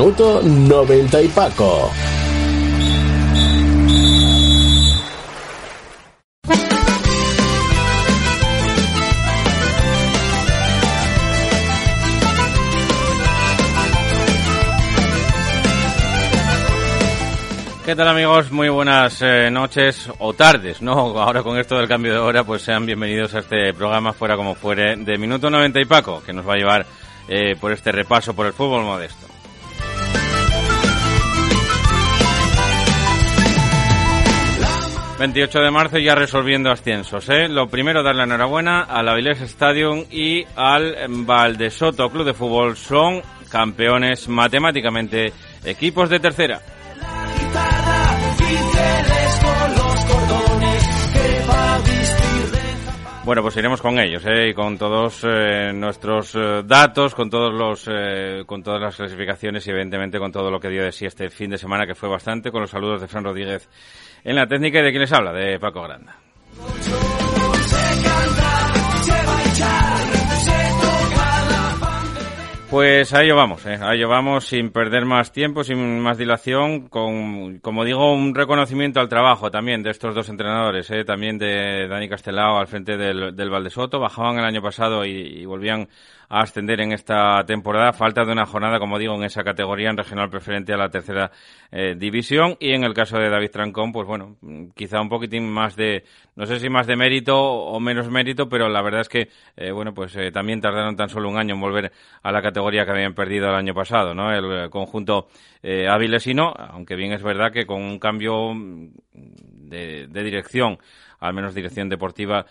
Minuto 90 y Paco. ¿Qué tal amigos? Muy buenas eh, noches o tardes, ¿no? Ahora con esto del cambio de hora, pues sean bienvenidos a este programa fuera como fuere de Minuto 90 y Paco, que nos va a llevar eh, por este repaso por el fútbol modesto. 28 de marzo ya resolviendo ascensos. ¿eh? Lo primero, darle enhorabuena al Avilés Stadium y al Valdesoto Club de Fútbol. Son campeones matemáticamente equipos de tercera. Bueno, pues iremos con ellos, ¿eh? y con todos eh, nuestros eh, datos, con todos los, eh, con todas las clasificaciones y evidentemente con todo lo que dio de sí este fin de semana, que fue bastante, con los saludos de Fran Rodríguez en la técnica y de quién les habla, de Paco Granda. Pues a ello vamos, ¿eh? a ello vamos sin perder más tiempo, sin más dilación, con, como digo, un reconocimiento al trabajo también de estos dos entrenadores, ¿eh? también de Dani Castelao al frente del, del Valdesoto, bajaban el año pasado y volvían a ascender en esta temporada. Falta de una jornada, como digo, en esa categoría en regional preferente a la tercera eh, división. Y en el caso de David Trancón, pues bueno, quizá un poquitín más de, no sé si más de mérito o menos mérito, pero la verdad es que, eh, bueno, pues eh, también tardaron tan solo un año en volver a la categoría que habían perdido el año pasado, ¿no? El conjunto avilesino, aunque bien es verdad que con un cambio de, de dirección al menos dirección deportiva,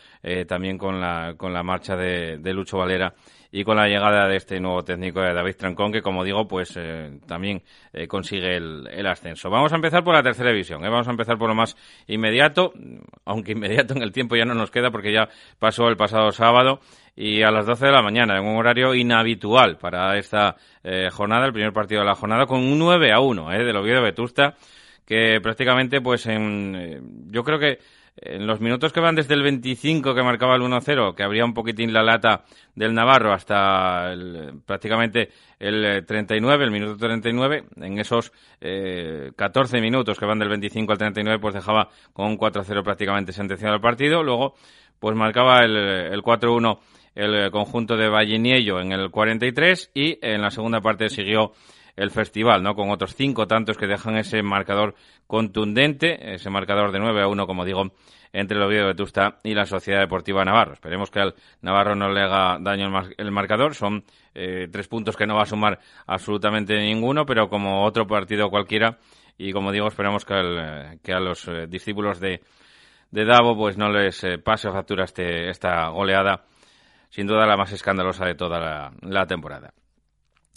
también con la, con la marcha de, de Lucho Valera y con la llegada de este nuevo técnico de David Trancón, que como digo, pues eh, también eh, consigue el, ascenso. Vamos a empezar por la tercera división, ¿eh? vamos a empezar por lo más inmediato, aunque inmediato en el tiempo ya no nos queda porque ya pasó el pasado sábado y a las 12 de la mañana, en un horario inhabitual para esta eh, jornada, el primer partido de la jornada, con un 9 a 1 eh, del Oviedo Vetusta, que prácticamente, pues en, eh, yo creo que en los minutos que van desde el 25 que marcaba el 1-0, que abría un poquitín la lata del Navarro hasta el, prácticamente el 39, el minuto 39, en esos eh, 14 minutos que van del 25 al 39, pues dejaba con un 4-0 prácticamente sentenciado el partido. Luego, pues marcaba el, el 4-1 el conjunto de Valliniello en el 43 y en la segunda parte siguió el festival, ¿no? Con otros cinco tantos que dejan ese marcador contundente, ese marcador de 9 a 1, como digo, entre el Oviedo de Vetusta y la Sociedad Deportiva Navarro. Esperemos que al Navarro no le haga daño el, mar el marcador. Son eh, tres puntos que no va a sumar absolutamente ninguno, pero como otro partido cualquiera. Y como digo, esperamos que, el, que a los eh, discípulos de, de Davo pues no les eh, pase factura este, esta goleada, sin duda la más escandalosa de toda la temporada.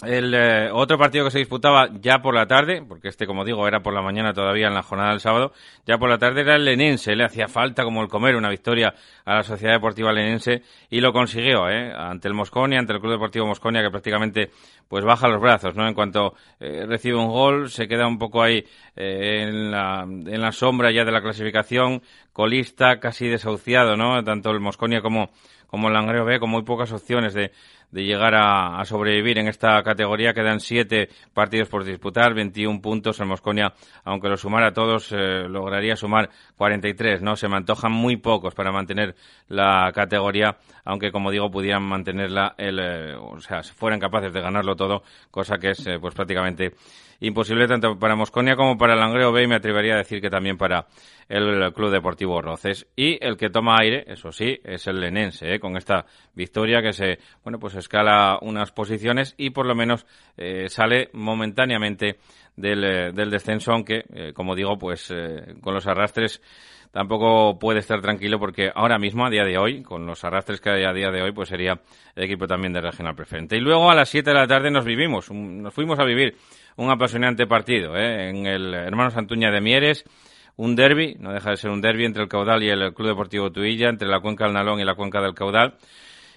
El eh, otro partido que se disputaba ya por la tarde, porque este, como digo, era por la mañana todavía en la jornada del sábado, ya por la tarde era el Lenense. Le hacía falta como el comer una victoria a la Sociedad Deportiva Lenense y lo consiguió, ¿eh? Ante el Mosconia, ante el Club Deportivo Mosconia, que prácticamente pues baja los brazos, ¿no? En cuanto eh, recibe un gol, se queda un poco ahí eh, en, la, en la sombra ya de la clasificación, colista, casi desahuciado, ¿no? Tanto el Mosconia como, como el Langreo B, con muy pocas opciones de de llegar a, sobrevivir en esta categoría. Quedan siete partidos por disputar, 21 puntos. El Mosconia, aunque lo sumara todos, eh, lograría sumar 43. No, se me antojan muy pocos para mantener la categoría, aunque como digo pudieran mantenerla, el, eh, o sea, fueran capaces de ganarlo todo, cosa que es pues prácticamente imposible tanto para Mosconia como para Langreo B y me atrevería a decir que también para el Club Deportivo Roces. Y el que toma aire, eso sí, es el Lenense, ¿eh? con esta victoria que se, bueno, pues escala unas posiciones y por lo menos eh, sale momentáneamente del, eh, del descenso, aunque, eh, como digo, pues con los arrastres tampoco puede estar tranquilo porque ahora mismo, a día de hoy, con los arrastres que hay a día de hoy, pues sería el equipo también de regional preferente. Y luego a las 7 de la tarde nos vivimos, nos fuimos a vivir un apasionante partido ¿eh? en el Hermanos Antuña de Mieres. Un derby, no deja de ser un derby entre el Caudal y el Club Deportivo Tuilla, entre la Cuenca del Nalón y la Cuenca del Caudal.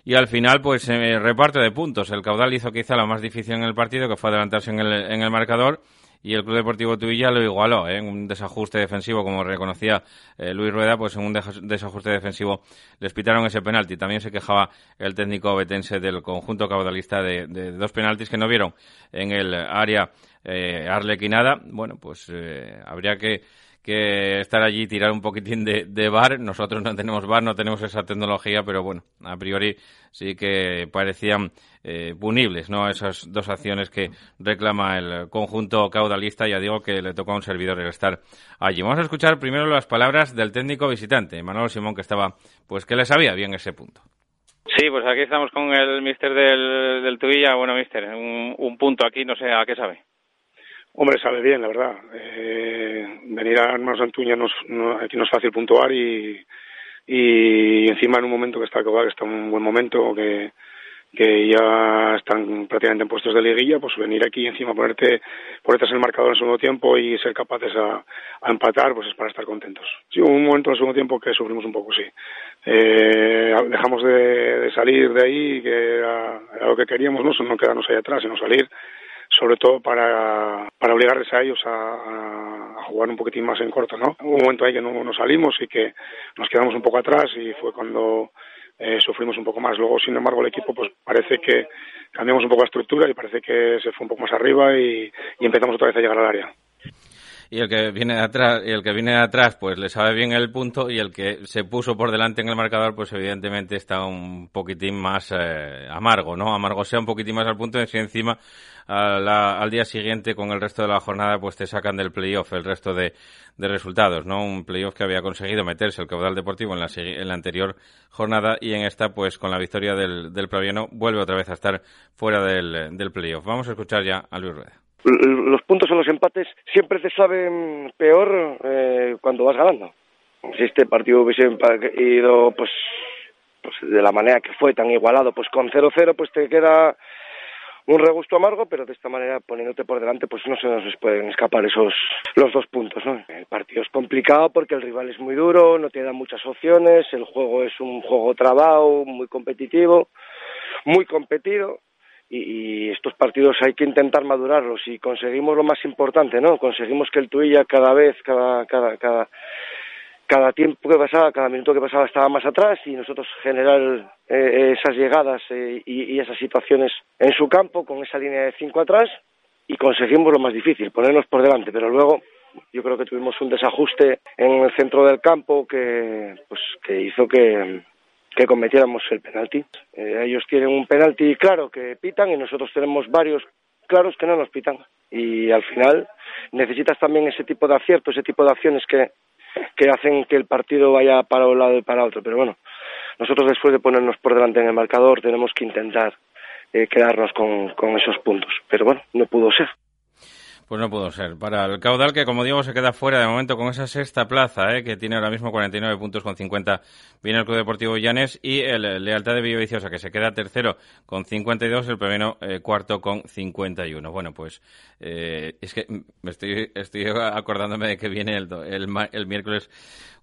Y al final, pues, eh, reparte de puntos. El Caudal hizo quizá lo más difícil en el partido, que fue adelantarse en el, en el marcador y el Club Deportivo Tuilla lo igualó ¿eh? en un desajuste defensivo, como reconocía eh, Luis Rueda, pues en un desajuste defensivo les pitaron ese penalti. También se quejaba el técnico betense del conjunto caudalista de, dos penaltis que no vieron en el área eh, arlequinada. Bueno, pues eh, habría que que estar allí y tirar un poquitín de, de bar. Nosotros no tenemos bar, no tenemos esa tecnología, pero bueno, a priori sí que parecían eh, punibles, ¿no? Esas dos acciones que reclama el conjunto caudalista. Ya digo que le toca a un servidor el estar allí. Vamos a escuchar primero las palabras del técnico visitante, Manuel Simón, que estaba, pues que le sabía bien ese punto. Sí, pues aquí estamos con el mister del, del. Bueno, mister, un punto aquí, no sé a qué sabe. Hombre, sabe bien, la verdad. Eh, venir a Hermanos Antuña no, aquí no es fácil puntuar y, y encima en un momento que está que está un buen momento, que, que ya están prácticamente en puestos de liguilla, pues venir aquí encima ponerte, ponerte en el marcador en el segundo tiempo y ser capaces a, empatar, pues es para estar contentos. Sí, hubo un momento en el segundo tiempo que sufrimos un poco, sí. Eh, dejamos de, salir de ahí, que era, era, lo que queríamos, no, no quedarnos ahí atrás, sino salir sobre todo para, para obligarles a ellos a, jugar un poquitín más en corto, ¿no? Hubo un momento ahí que no, no salimos y que nos quedamos un poco atrás y fue cuando eh, sufrimos un poco más. Luego, sin embargo, el equipo pues parece que cambiamos un poco la estructura y parece que se fue un poco más arriba y, y empezamos otra vez a llegar al área y el que viene de atrás y el que viene de atrás pues le sabe bien el punto y el que se puso por delante en el marcador pues evidentemente está un poquitín más eh, amargo no amargo sea un poquitín más al punto de si encima al día siguiente con el resto de la jornada pues te sacan del playoff el resto de, de resultados no un playoff que había conseguido meterse el caudal deportivo en la, en la anterior jornada y en esta pues con la victoria del, del Praviano vuelve otra vez a estar fuera del, del playoff. Vamos a escuchar ya a Luis Rueda los puntos o los empates siempre te saben peor eh, cuando vas ganando. Si este partido hubiese ido pues, pues de la manera que fue tan igualado, pues con 0-0 pues te queda un regusto amargo, pero de esta manera poniéndote por delante pues no se nos pueden escapar esos los dos puntos, ¿no? El partido es complicado porque el rival es muy duro, no te da muchas opciones, el juego es un juego trabado, muy competitivo, muy competido y, estos partidos hay que intentar madurarlos y conseguimos lo más importante, ¿no? Conseguimos que el Tuilla cada vez, cada, cada, cada, cada tiempo que pasaba, cada minuto que pasaba estaba más atrás y nosotros generar eh, esas llegadas eh, y, y, esas situaciones en su campo con esa línea de cinco atrás y conseguimos lo más difícil, ponernos por delante, pero luego yo creo que tuvimos un desajuste en el centro del campo que pues que hizo que que cometiéramos el penalti. Eh, ellos tienen un penalti claro que pitan y nosotros tenemos varios claros que no nos pitan. Y al final necesitas también ese tipo de acierto, ese tipo de acciones que, que hacen que el partido vaya para un lado y para otro. Pero bueno, nosotros después de ponernos por delante en el marcador tenemos que intentar eh, quedarnos con, con esos puntos. Pero bueno, no pudo ser. Pues no pudo ser. Para el caudal, que como digo, se queda fuera de momento con esa sexta plaza, ¿eh? que tiene ahora mismo 49 puntos con 50, viene el Club Deportivo Llanes, y el Lealtad de Villaviciosa, que se queda tercero con 52, el primero eh, cuarto con 51. Bueno, pues eh, es que me estoy, estoy acordándome de que viene el, el, el miércoles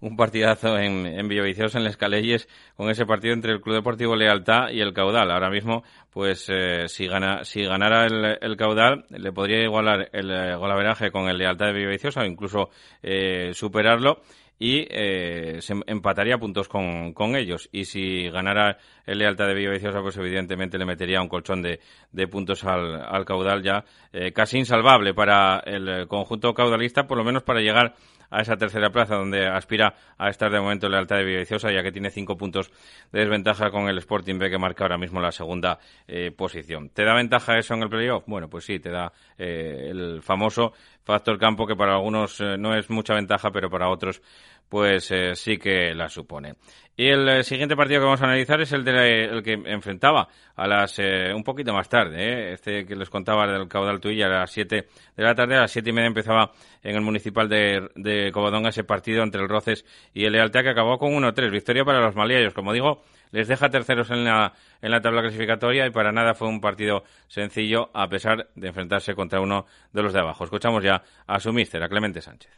un partidazo en, en Villaviciosa, en Les Caleyes, con ese partido entre el Club Deportivo Lealtad y el Caudal. Ahora mismo, pues eh, si, gana, si ganara el, el, Caudal, le podría igualar el eh, golaveraje con el Lealtad de Villaviciosa o incluso eh, superarlo y eh, se empataría puntos con, con, ellos. Y si ganara el Lealtad de Villaviciosa, pues evidentemente le metería un colchón de, de puntos al, al, caudal ya eh, casi insalvable para el conjunto caudalista, por lo menos para llegar a esa tercera plaza donde aspira a estar de momento en Lealtad de Villaviciosa, ya que tiene cinco puntos de desventaja con el Sporting B que marca ahora mismo la segunda eh, posición. ¿Te da ventaja eso en el playoff? Bueno, pues sí, te da eh, el famoso factor campo que para algunos eh, no es mucha ventaja, pero para otros pues eh, sí que la supone. Y el eh, siguiente partido que vamos a analizar es el, de, el que enfrentaba a las un poquito más tarde, este que les contaba del caudal Tuilla a las 7 de la tarde, a las siete y media empezaba en el municipal de, de Covadonga ese partido entre el Roces y el Lealtad que acabó con 1-3, victoria para los maliayos, como digo, les deja terceros en la, en la tabla clasificatoria y para nada fue un partido sencillo a pesar de enfrentarse contra uno de los de abajo. Escuchamos ya a su míster, a Clemente Sánchez.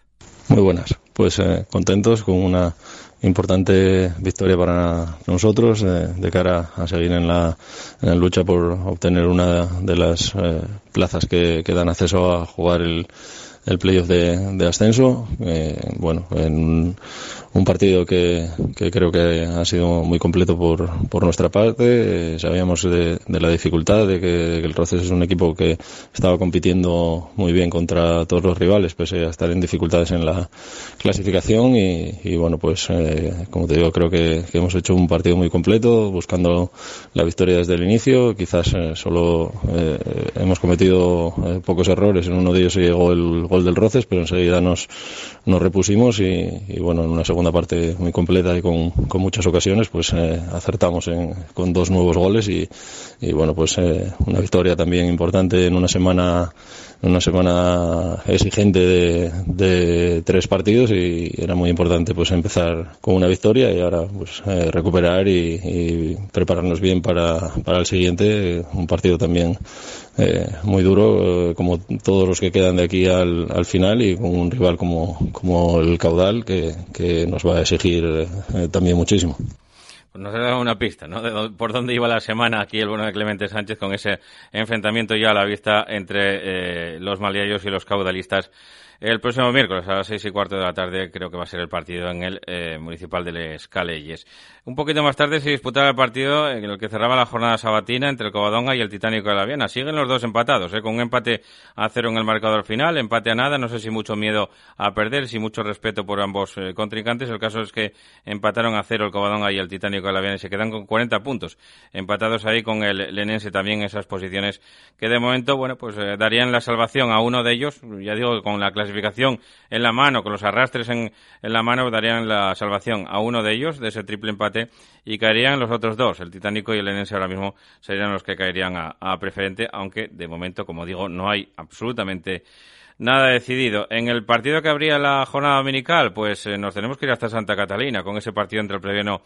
Muy buenas, pues eh, contentos con una importante victoria para nosotros eh, de cara a seguir en la, en la, lucha por obtener una de las eh, plazas que, que dan acceso a jugar el el playoff de, de ascenso. Eh, bueno, en un partido que, creo que ha sido muy completo por, por nuestra parte. Eh, sabíamos de, la dificultad de que, el Roces es un equipo que estaba compitiendo muy bien contra todos los rivales, pese a estar en dificultades en la clasificación. Y, y bueno, pues eh, como te digo, creo que, hemos hecho un partido muy completo, buscando la victoria desde el inicio. Quizás eh, solo eh, hemos cometido eh, pocos errores. En uno de ellos llegó el gol del Roces, pero enseguida nos, nos repusimos y bueno, en una segunda parte muy completa y con, con muchas ocasiones, pues eh, acertamos en, con dos nuevos goles y, y bueno, pues eh, una victoria también importante en una semana una semana exigente de, tres partidos y era muy importante pues empezar con una victoria y ahora pues eh, recuperar y, y, prepararnos bien para, para el siguiente un partido también eh, muy duro eh, como todos los que quedan de aquí al, al final y con un rival como, como el caudal que, que nos va a exigir eh, también muchísimo. Pues nos ha una pista, ¿no? De por dónde iba la semana aquí el bueno de Clemente Sánchez con ese enfrentamiento ya a la vista entre eh, los maliayos y los caudalistas el próximo miércoles a las seis y cuarto de la tarde creo que va a ser el partido en el eh, municipal de Les Calelles. Un poquito más tarde se disputará el partido en el que cerraba la jornada sabatina entre el Covadonga y el Titánico de la Viana. Siguen los dos empatados, ¿eh? con un empate a cero en el marcador final, empate a nada. No sé si mucho miedo a perder, si mucho respeto por ambos eh, contrincantes. El caso es que empataron a cero el Covadonga y el Titánico de la Viana y se quedan con 40 puntos. Empatados ahí con el Lenense también esas posiciones que de momento, bueno, pues eh, darían la salvación a uno de ellos. Ya digo con la clasificación en la mano, con los arrastres en, en la mano, darían la salvación a uno de ellos de ese triple empate y caerían los otros dos, el Titánico y el Enense ahora mismo serían los que caerían a, a preferente, aunque de momento, como digo, no hay absolutamente nada decidido. En el partido que habría la jornada dominical, pues eh, nos tenemos que ir hasta Santa Catalina con ese partido entre el Previano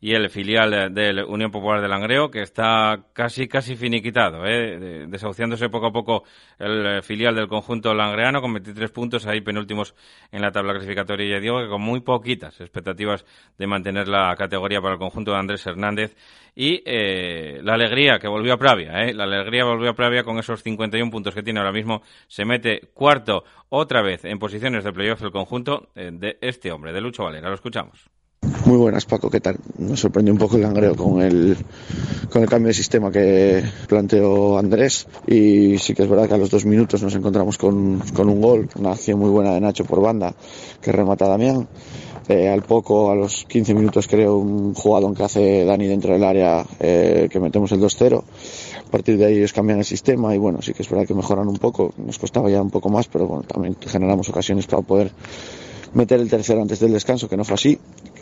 y el filial de la Unión Popular de Langreo, que está casi, casi finiquitado, ¿eh? desahuciándose poco a poco el filial del conjunto langreano, con 23 puntos ahí penúltimos en la tabla clasificatoria. Ya digo que con muy poquitas expectativas de mantener la categoría para el conjunto de Andrés Hernández. Y eh, la alegría que volvió a Pravia, ¿eh? la alegría volvió a Pravia con esos 51 puntos que tiene ahora mismo. Se mete cuarto otra vez en posiciones de playoff el conjunto eh, de este hombre, de Lucho Valera. Lo escuchamos. Muy buenas, Paco, ¿qué tal? Nos sorprendió un poco el langreo con el, con el cambio de sistema que planteó Andrés y sí que es verdad que a los dos minutos nos encontramos con, con un gol, una acción muy buena de Nacho por banda que remata Damián. Eh, al poco, a los 15 minutos creo, un jugador que hace Dani dentro del área eh, que metemos el 2-0. A partir de ahí ellos cambian el sistema y bueno, sí que es verdad que mejoran un poco, nos costaba ya un poco más, pero bueno, también generamos ocasiones para poder meter el tercero antes del descanso, que no fue así.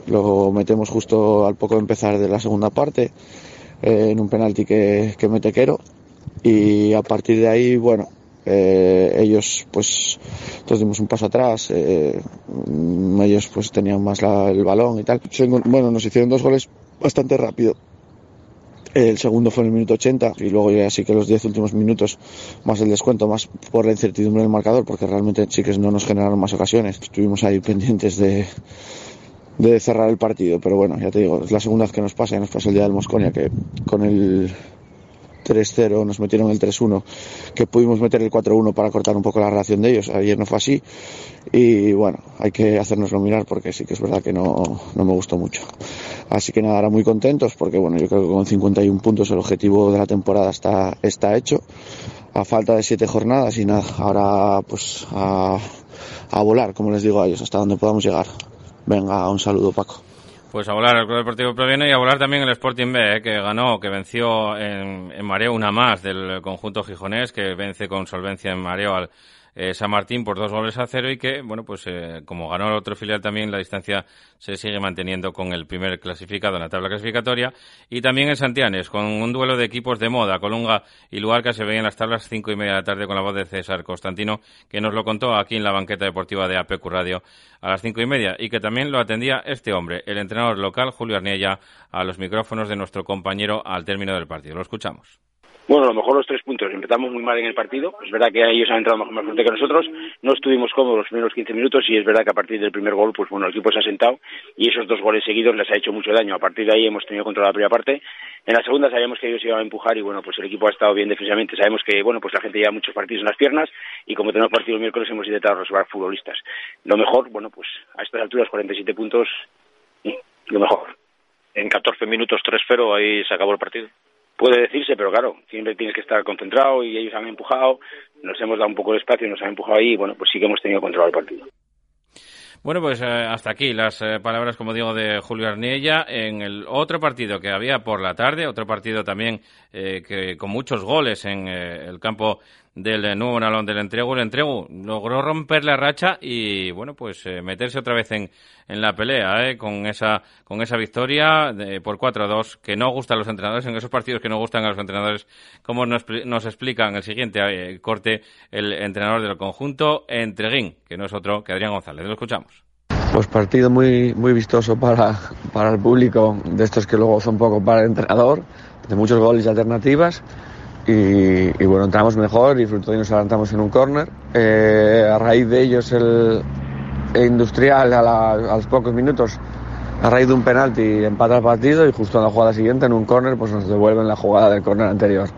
Lo metemos justo al poco de empezar de la segunda parte, eh, en un penalti que, que mete Quero. Y a partir de ahí, bueno, eh, ellos pues todos dimos un paso atrás, eh, ellos pues tenían más la, el balón y tal. Bueno, nos hicieron dos goles bastante rápido. El segundo fue en el minuto 80 y luego ya sí que los 10 últimos minutos más el descuento, más por la incertidumbre del marcador, porque realmente sí que no nos generaron más ocasiones. Estuvimos ahí pendientes de, de cerrar el partido, pero bueno, ya te digo, es la segunda vez que nos pasa, y nos pasa el día del Mosconia, que con el 3-0, nos metieron el 3-1, que pudimos meter el 4-1 para cortar un poco la relación de ellos. Ayer no fue así y bueno, hay que hacérnoslo mirar porque sí que es verdad que no, no me gustó mucho. Así que nada, ahora muy contentos porque bueno, yo creo que con 51 puntos el objetivo de la temporada está, está hecho a falta de siete jornadas y nada, ahora pues a, a volar, como les digo a ellos, hasta donde podamos llegar. Venga, un saludo Paco. Pues a volar el Club Deportivo Proviene y a volar también el Sporting B, eh, que ganó, que venció en, en mareo una más del conjunto gijonés, que vence con solvencia en mareo al eh, San Martín por dos goles a cero y que, bueno, pues eh, como ganó el otro filial también, la distancia se sigue manteniendo con el primer clasificado en la tabla clasificatoria. Y también en Santianes, con un duelo de equipos de moda, Colunga y Luarca se veían las tablas cinco y media de la tarde con la voz de César Constantino, que nos lo contó aquí en la banqueta deportiva de APQ Radio a las cinco y media y que también lo atendía este hombre, el entrenador local Julio Arniella, a los micrófonos de nuestro compañero al término del partido. Lo escuchamos. Bueno, a lo mejor los tres puntos. Empezamos muy mal en el partido. Es verdad que ellos han entrado más fuerte que nosotros. No estuvimos cómodos los primeros 15 minutos y es verdad que a partir del primer gol, pues bueno, el equipo se ha sentado y esos dos goles seguidos les ha hecho mucho daño. A partir de ahí hemos tenido control la primera parte. En la segunda sabíamos que ellos iban a empujar y bueno, pues el equipo ha estado bien defensivamente. Sabemos que bueno, pues la gente lleva muchos partidos en las piernas y como tenemos partido el miércoles hemos intentado resolver futbolistas. Lo mejor, bueno, pues a estas alturas 47 puntos, lo mejor. En 14 minutos 3-0 ahí se acabó el partido puede decirse, pero claro, siempre tienes que estar concentrado y ellos han empujado, nos hemos dado un poco de espacio, nos han empujado ahí y bueno, pues sí que hemos tenido control del partido. Bueno, pues eh, hasta aquí las eh, palabras, como digo, de Julio Arniella. En el otro partido que había por la tarde, otro partido también eh, que con muchos goles en el campo del nuevo Nalón del Entrego. El Entrego logró romper la racha y, bueno, pues meterse otra vez en, en la pelea, con esa con esa victoria por 4-2 que no gusta a los entrenadores, en esos partidos que no gustan a los entrenadores, como nos, nos explica en el siguiente corte el entrenador del conjunto, Entreguín, que no es otro que Adrián González. Lo escuchamos. Pues partido muy, muy vistoso para, para el público, de estos que luego son poco para el entrenador, de muchos goles y alternativas. Y, y bueno, entramos mejor y fruto de nos adelantamos en un córner. Eh, a raíz de ellos el, el Industrial a, la, a, los pocos minutos, a raíz de un penalti, empata el partido y justo en la jugada siguiente, en un córner, pues nos devuelven la jugada del córner anterior.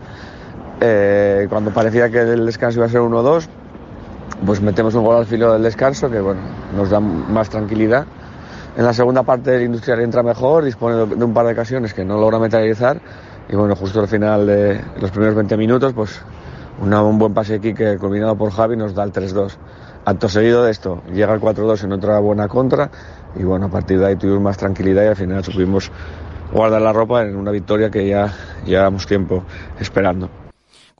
Eh, cuando parecía que el descanso iba a ser 1-2, pues metemos un gol al filo del descanso que bueno, nos da más tranquilidad. En la segunda parte el Industrial entra mejor, dispone de un par de ocasiones que no logra materializar y bueno, justo al final de los primeros 20 minutos, pues un buen pase aquí que combinado por Javi nos da el 3-2. Acto seguido de esto, llega el 4-2 en otra buena contra y bueno, a partir de ahí tuvimos más tranquilidad y al final supimos guardar la ropa en una victoria que ya llevamos tiempo esperando.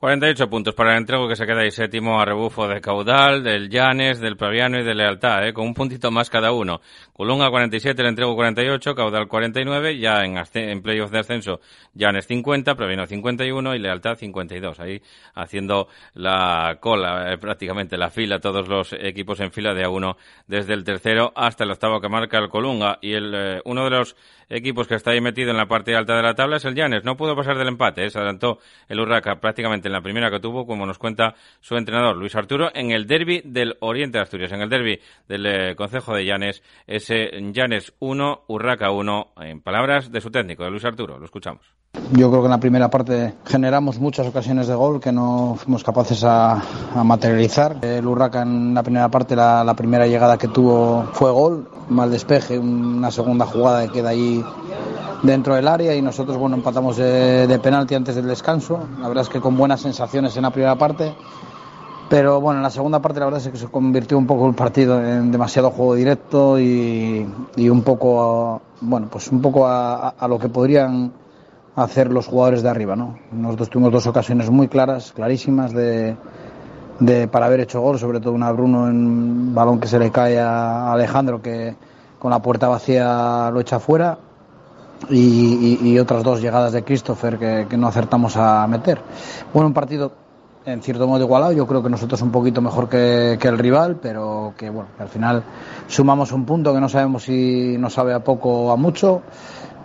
48 puntos para el entrego que se queda ahí séptimo a rebufo de Caudal, del Llanes, del Praviano y de Lealtad, ¿eh? con un puntito más cada uno. Colunga 47, el entrego 48, Caudal 49, ya en, en playoff de ascenso Llanes 50, Praviano 51 y Lealtad 52. Ahí haciendo la cola, eh, prácticamente la fila, todos los equipos en fila de a uno desde el tercero hasta el octavo que marca el Colunga. Y el, eh, uno de los equipos que está ahí metido en la parte alta de la tabla es el Llanes. No pudo pasar del empate, ¿eh? se adelantó el Urraca prácticamente en la primera que tuvo, como nos cuenta su entrenador Luis Arturo, en el derby del Oriente de Asturias, en el derby del Concejo de Llanes, Llanes 1, Urraca 1, en palabras de su técnico, de Luis Arturo. Lo escuchamos. Yo creo que en la primera parte generamos muchas ocasiones de gol que no fuimos capaces a, a materializar. El Urraca en la primera parte, la, la, primera llegada que tuvo fue gol, mal despeje, una segunda jugada que queda ahí dentro del área y nosotros bueno empatamos de, de penalti antes del descanso. La verdad es que con buenas sensaciones en la primera parte. Pero bueno, en la segunda parte la verdad es que se convirtió un poco el partido en demasiado juego directo y, un poco, bueno, pues un poco a, a, lo que podrían hacer los jugadores de arriba, ¿no? Nosotros tuvimos dos ocasiones muy claras, clarísimas de, para haber hecho gol, sobre todo una Bruno en balón que se le cae a Alejandro que con la puerta vacía lo echa fuera y otras dos llegadas de Christopher que, que, no acertamos a meter. Bueno, un partido en cierto modo igualado, yo creo que nosotros un poquito mejor que, que el rival, pero que bueno, que al final sumamos un punto que no sabemos si nos sabe a poco o a mucho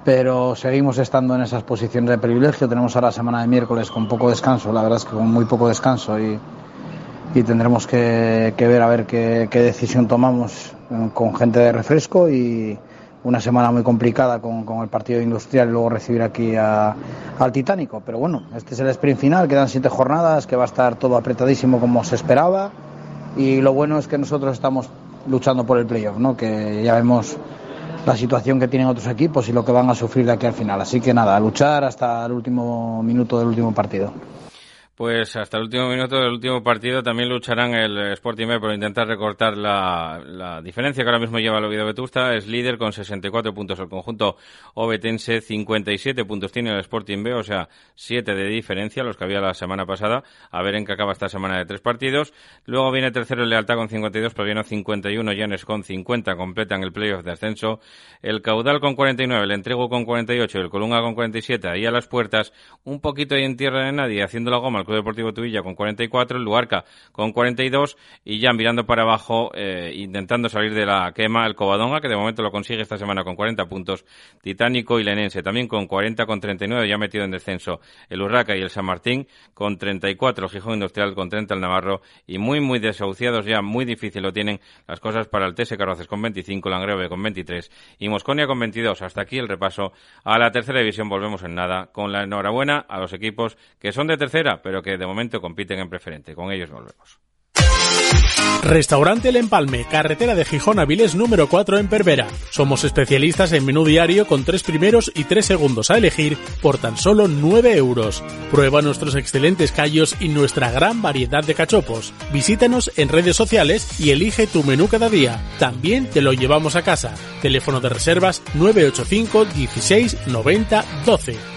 pero seguimos estando en esas posiciones de privilegio. Tenemos ahora semana de miércoles con poco descanso, la verdad es que con muy poco descanso y, y tendremos que, que, ver a ver qué, qué, decisión tomamos con gente de refresco y, una semana muy complicada con, con el partido industrial y luego recibir aquí al Titánico. Pero bueno, este es el sprint final, quedan siete jornadas, que va a estar todo apretadísimo como se esperaba. Y lo bueno es que nosotros estamos luchando por el playoff, ¿no? que ya vemos la situación que tienen otros equipos y lo que van a sufrir de aquí al final. Así que nada, luchar hasta el último minuto del último partido. Pues hasta el último minuto del último partido también lucharán el Sporting B por intentar recortar la, diferencia que ahora mismo lleva el Oviedo Vetusta. Es líder con 64 puntos el conjunto obetense, 57 puntos tiene el Sporting B, o sea, 7 de diferencia, los que había la semana pasada. A ver en qué acaba esta semana de tres partidos. Luego viene tercero el Lealtad con 52, Proviano 51, Llanes con 50, completan el playoff de ascenso. El Caudal con 49, el Entrego con 48, el Colunga con 47, ahí a las puertas, un poquito ahí en tierra de nadie, haciendo la goma Club Deportivo Tuvilla con 44, el Luarca con 42 y ya mirando para abajo, eh, intentando salir de la quema, el Covadonga, que de momento lo consigue esta semana con 40 puntos, Titánico y Lenense también con 40 con 39, ya metido en descenso el Urraca y el San Martín con 34, el Gijón Industrial con 30 el Navarro y muy muy desahuciados ya, muy difícil lo tienen las cosas para el TS Carroces con 25, Langreve con 23 y Mosconia con 22. Hasta aquí el repaso a la tercera división, volvemos en nada con la enhorabuena a los equipos que son de tercera, pero que de momento compiten en preferente. Con ellos volvemos. Restaurante El Empalme, carretera de Gijón a número 4 en Pervera. Somos especialistas en menú diario con tres primeros y tres segundos a elegir por tan solo 9 euros. Prueba nuestros excelentes callos y nuestra gran variedad de cachopos. Visítanos en redes sociales y elige tu menú cada día. También te lo llevamos a casa. Teléfono de reservas 985 16 90 12.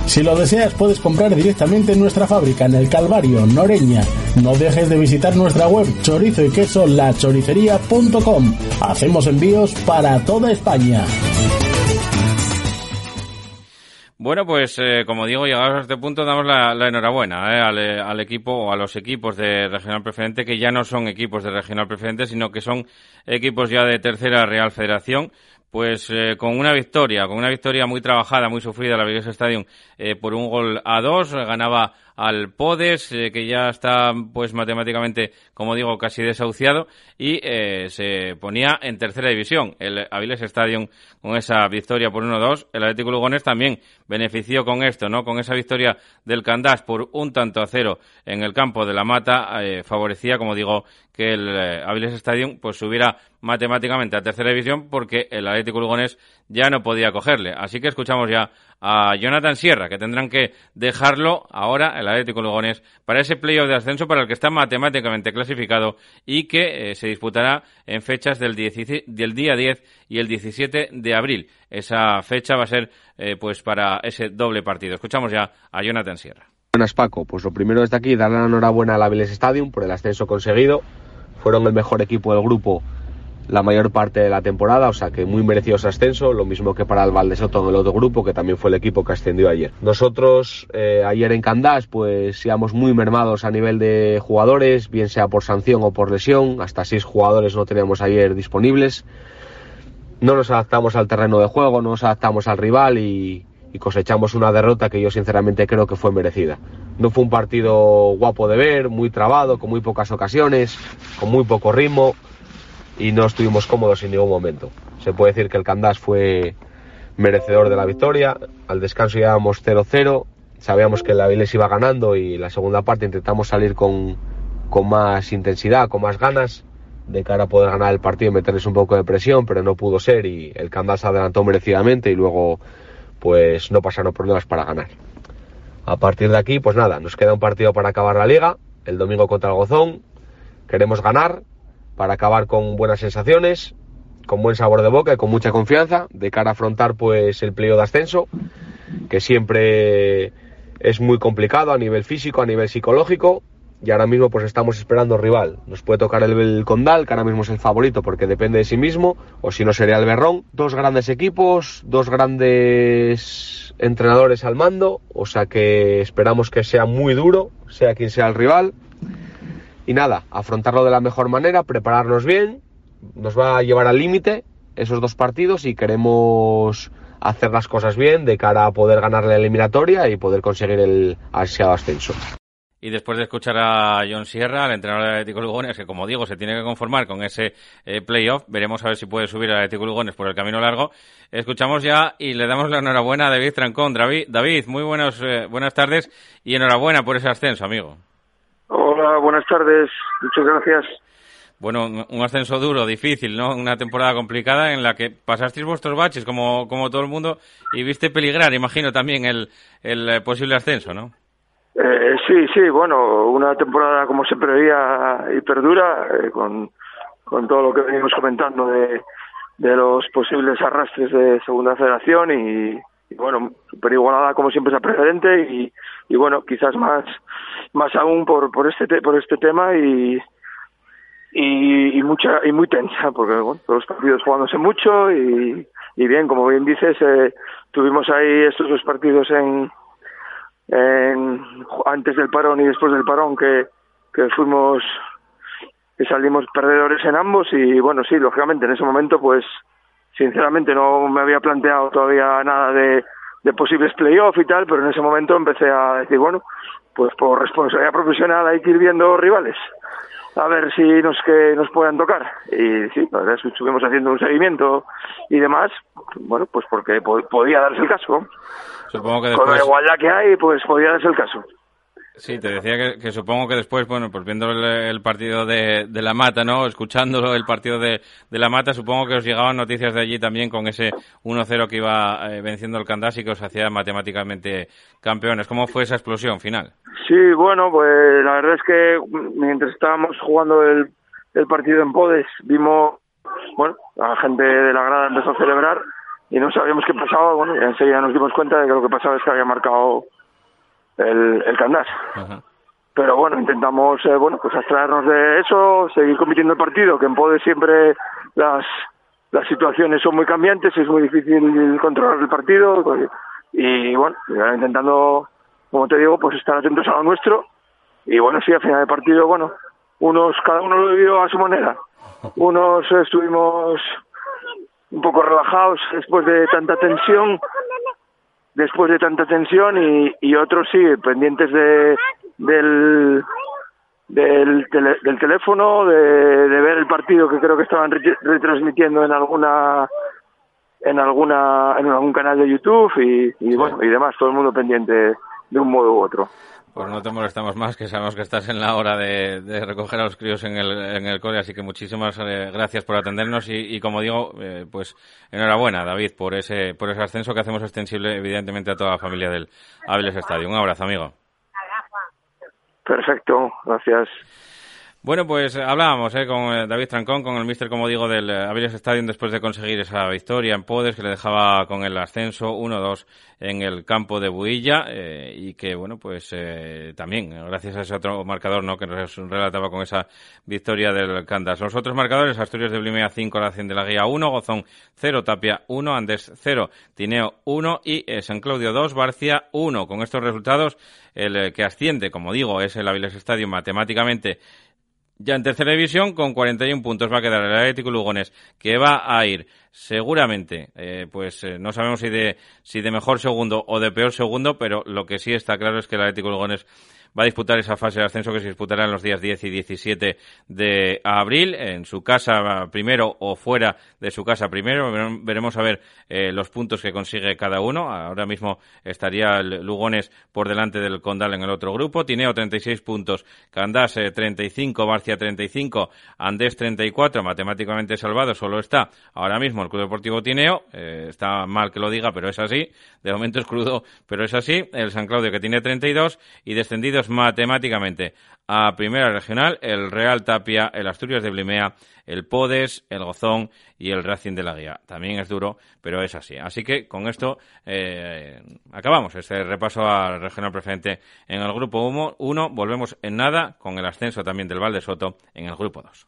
Si lo deseas, puedes comprar directamente en nuestra fábrica en el Calvario, Noreña. No dejes de visitar nuestra web chorizo y queso lachoricería.com. Hacemos envíos para toda España. Bueno, pues eh, como digo, llegados a este punto damos la, enhorabuena eh, al, al, equipo o a los equipos de Regional Preferente que ya no son equipos de Regional Preferente, sino que son equipos ya de Tercera Real Federación pues eh, con una victoria, con una victoria muy trabajada, muy sufrida, la Vegas Stadium eh, por un gol a dos, ganaba al Podes, eh, que ya está pues matemáticamente, como digo, casi desahuciado, y eh, se ponía en tercera división. El Aviles Stadium con esa victoria por 1-2. El Atlético Lugones también benefició con esto, ¿no? Con esa victoria del Candás por un tanto a cero en el campo de la Mata, eh, favorecía, como digo, que el Aviles Stadium pues subiera matemáticamente a tercera división porque el Atlético Lugones ya no podía cogerle. Así que escuchamos ya a Jonathan Sierra, que tendrán que dejarlo ahora el Atlético Lugones para ese playoff de ascenso para el que está matemáticamente clasificado y que eh, se disputará en fechas del, del, día 10 y el 17 de abril. Esa fecha va a ser eh, pues para ese doble partido. Escuchamos ya a Jonathan Sierra. Buenas Paco, pues lo primero desde aquí darle la enhorabuena al Aviles Stadium por el ascenso conseguido. Fueron el mejor equipo del grupo la mayor parte de la temporada, o sea que muy merecido ese ascenso, lo mismo que para el Valdesoto en el otro grupo, que también fue el equipo que ascendió ayer. Nosotros eh, ayer en Candás, pues íbamos muy mermados a nivel de jugadores, bien sea por sanción o por lesión, hasta seis jugadores no teníamos ayer disponibles. no nos adaptamos al terreno de juego, no nos adaptamos al rival y, y cosechamos una derrota que yo sinceramente creo que fue merecida. No fue un partido guapo de ver, muy trabado, con muy pocas ocasiones, con muy poco ritmo y no estuvimos cómodos en ningún momento. Se puede decir que el Candás fue merecedor de la victoria. Al descanso llevábamos 0-0, sabíamos que el Avilés iba ganando y la segunda parte intentamos salir con, con más intensidad, con más ganas de cara a poder ganar el partido y meterles un poco de presión, pero no pudo ser y el Candás adelantó merecidamente y luego pues no pasaron problemas para ganar. A partir de aquí, pues nada, nos queda un partido para acabar la liga, el domingo contra el Gozón. Queremos ganar para acabar con buenas sensaciones, con buen sabor de boca y con mucha confianza de cara a afrontar pues el pliego de ascenso, que siempre es muy complicado a nivel físico, a nivel psicológico, y ahora mismo pues estamos esperando rival. Nos puede tocar el, Condal, que ahora mismo es el favorito porque depende de sí mismo, o si no sería el Berrón. Dos grandes equipos, dos grandes entrenadores al mando, o sea que esperamos que sea muy duro, sea quien sea el rival. Y nada, afrontarlo de la mejor manera, prepararnos bien, nos va a llevar al límite esos dos partidos y queremos hacer las cosas bien de cara a poder ganar la eliminatoria y poder conseguir el ansiado ascenso. Y después de escuchar a John Sierra, el entrenador del Atlético Lugones, que como digo, se tiene que conformar con ese eh, playoff, veremos a ver si puede subir al Atlético Lugones por el camino largo. Escuchamos ya y le damos la enhorabuena a David Trancón. David, muy buenos, eh, buenas tardes y enhorabuena por ese ascenso, amigo. Hola, buenas tardes. Muchas gracias. Bueno, un ascenso duro, difícil, ¿no? Una temporada complicada en la que pasasteis vuestros baches como, como todo el mundo y viste peligrar, imagino, también el, el eh, posible ascenso, ¿no? Eh, sí, sí, bueno, una temporada como se preveía y perdura, eh, con, con todo lo que venimos comentando de, de los posibles arrastres de Segunda Federación y, bueno, super igualada como siempre es precedente y, y bueno, quizás más más aún por por este por este tema y, y, y mucha y muy tensa porque bueno, todos los partidos jugándose mucho y, y bien, como bien dices, eh, tuvimos ahí estos dos partidos en antes del parón y después del parón que, que fuimos que salimos perdedores en ambos y bueno sí lógicamente en ese momento pues sinceramente no me había planteado todavía nada de, de posibles playoffs y tal pero en ese momento empecé a decir bueno pues por responsabilidad profesional hay que ir viendo rivales a ver si nos que nos puedan tocar y sí la verdad es que estuvimos haciendo un seguimiento y demás bueno pues porque podía darse el caso Supongo que después... Con la igualdad que hay, pues podría ser el caso. Sí, te decía que, supongo que después, bueno, pues viendo el, partido de, La Mata, ¿no? Escuchándolo el partido de, La Mata, supongo que os llegaban noticias de allí también con ese 1-0 que iba eh, venciendo el Candás y que os hacía matemáticamente campeones. ¿Cómo fue esa explosión final? Sí, bueno, pues la verdad es que mientras estábamos jugando el, el partido en Podes, vimos, bueno, la gente de la grada empezó a celebrar y no sabíamos qué pasaba, bueno, enseguida nos dimos cuenta de que lo que pasaba es que había marcado el, el Candás. Pero bueno, intentamos, eh, bueno, pues abstraernos de eso, seguir compitiendo el partido, que en Pode siempre las, las situaciones son muy cambiantes, es muy difícil controlar el partido, y bueno, intentando, como te digo, pues estar atentos a lo nuestro, y bueno, sí, al final del partido, bueno, unos, cada uno lo vivió a su manera. Unos estuvimos un poco relajados después de tanta tensión, después de tanta tensión y, y otros sí, pendientes de, del, del, del teléfono, de, de, ver el partido que creo que estaban retransmitiendo en alguna en alguna en algún canal de YouTube y, y bueno y demás, todo el mundo pendiente de un modo u otro. Pues no te molestamos más, que sabemos que estás en la hora de, recoger a los críos en el, en el cole, así que muchísimas eh, gracias por atendernos y, como digo, eh, pues enhorabuena, David, por ese, por ese ascenso que hacemos extensible, evidentemente, a toda la familia del Áviles Estadio. Un abrazo, amigo. Perfecto, gracias. Bueno, pues eh, hablábamos eh, con eh, David Trancón, con el mister, como digo, del Avilés Stadium después de conseguir esa victoria en Podes que le dejaba con el ascenso 1-2 en el campo de Builla y que, bueno, pues también, gracias a ese otro marcador ¿no? que nos relataba con esa victoria del Candas. Los otros marcadores, Asturias de Blimea 5, la de la Guía 1, Gozón 0, Tapia 1, Andes 0, Tineo 1 y San Claudio 2, Barcia 1. Con estos resultados, el que asciende, como digo, es el Avilés Stadium matemáticamente Ya en tercera división, con 41 puntos va a quedar el Atlético Lugones, que va a ir seguramente, eh, pues eh, no sabemos si de, si de mejor segundo o de peor segundo, pero lo que sí está claro es que el Atlético Lugones va a disputar esa fase de ascenso que se disputará en los días 10 y 17 de abril, en su casa primero o fuera de su casa primero. Veremos a ver eh, los puntos que consigue cada uno. Ahora mismo estaría el Lugones por delante del Condal en el otro grupo. Tineo 36 puntos, Candás 35, Barcia 35, Andés 34, matemáticamente salvado, solo está ahora mismo el Club Deportivo Tineo. Eh, está mal que lo diga, pero es así. De momento es crudo, pero es así. El San Claudio que tiene 32 y descendido matemáticamente a Primera Regional el Real Tapia, el Asturias de Blimea, el Podes, el Gozón y el Racing de la Guía. También es duro, pero es así. Así que con esto eh, acabamos este repaso al Regional Preferente en el Grupo 1. Volvemos en nada con el ascenso también del Valde Soto en el Grupo 2.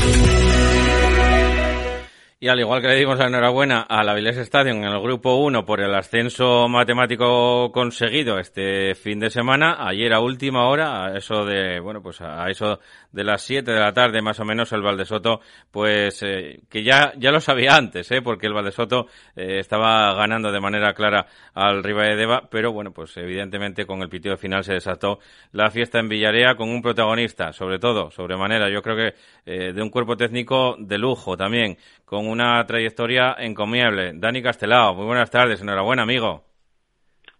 Y al igual que le dimos la enhorabuena a la Vilés Stadium en el grupo 1 por el ascenso matemático conseguido este fin de semana, ayer a última hora, a eso de, bueno, pues a eso de las 7 de la tarde más o menos el Valdesoto, pues eh, que ya, ya lo sabía antes, ¿eh? porque el Valdesoto eh, estaba ganando de manera clara al Riva Deva, pero bueno, pues evidentemente con el pitido final se desató la fiesta en Villarea con un protagonista, sobre todo, sobremanera, yo creo que eh, de un cuerpo técnico de lujo también, con una trayectoria encomiable. Dani Castelao, muy buenas tardes, enhorabuena, amigo.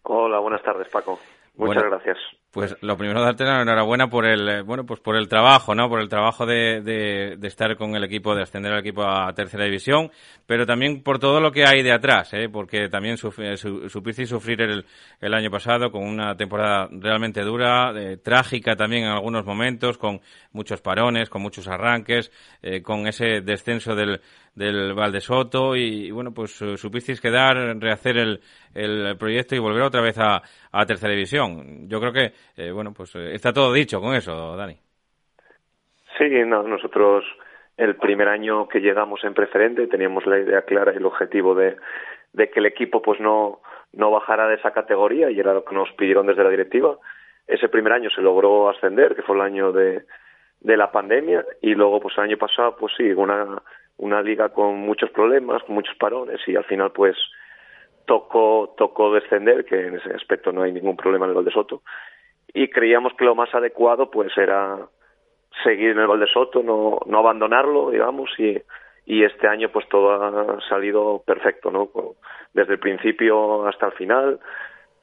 Hola, buenas tardes, Paco. Muchas gracias. Pues lo primero darte la enhorabuena por el eh, bueno pues por el trabajo, ¿no? Por el trabajo de, de, estar con el equipo, de ascender al equipo a tercera división, pero también por todo lo que hay de atrás, ¿eh? Porque también eh, supiste sufrir el, el, año pasado con una temporada realmente dura, eh, trágica también en algunos momentos, con muchos parones, con muchos arranques, con ese descenso del, del Valdesoto y, bueno, pues supisteis quedar, rehacer el, el proyecto y volver otra vez a, a tercera división. Yo creo que eh, bueno, pues eh, está todo dicho con eso, Dani. Sí, no, nosotros el primer año que llegamos en preferente teníamos la idea clara y el objetivo de, de que el equipo pues no, no bajara de esa categoría y era lo que nos pidieron desde la directiva. Ese primer año se logró ascender, que fue el año de, de la pandemia, y luego pues el año pasado pues sí, una, una liga con muchos problemas, con muchos parones y al final pues tocó, tocó descender, que en ese aspecto no hay ningún problema en el de Soto y creíamos que lo más adecuado pues era seguir en el Valdesoto, no, no abandonarlo, digamos, y, y este año pues todo ha salido perfecto, ¿no? Desde el principio hasta el final,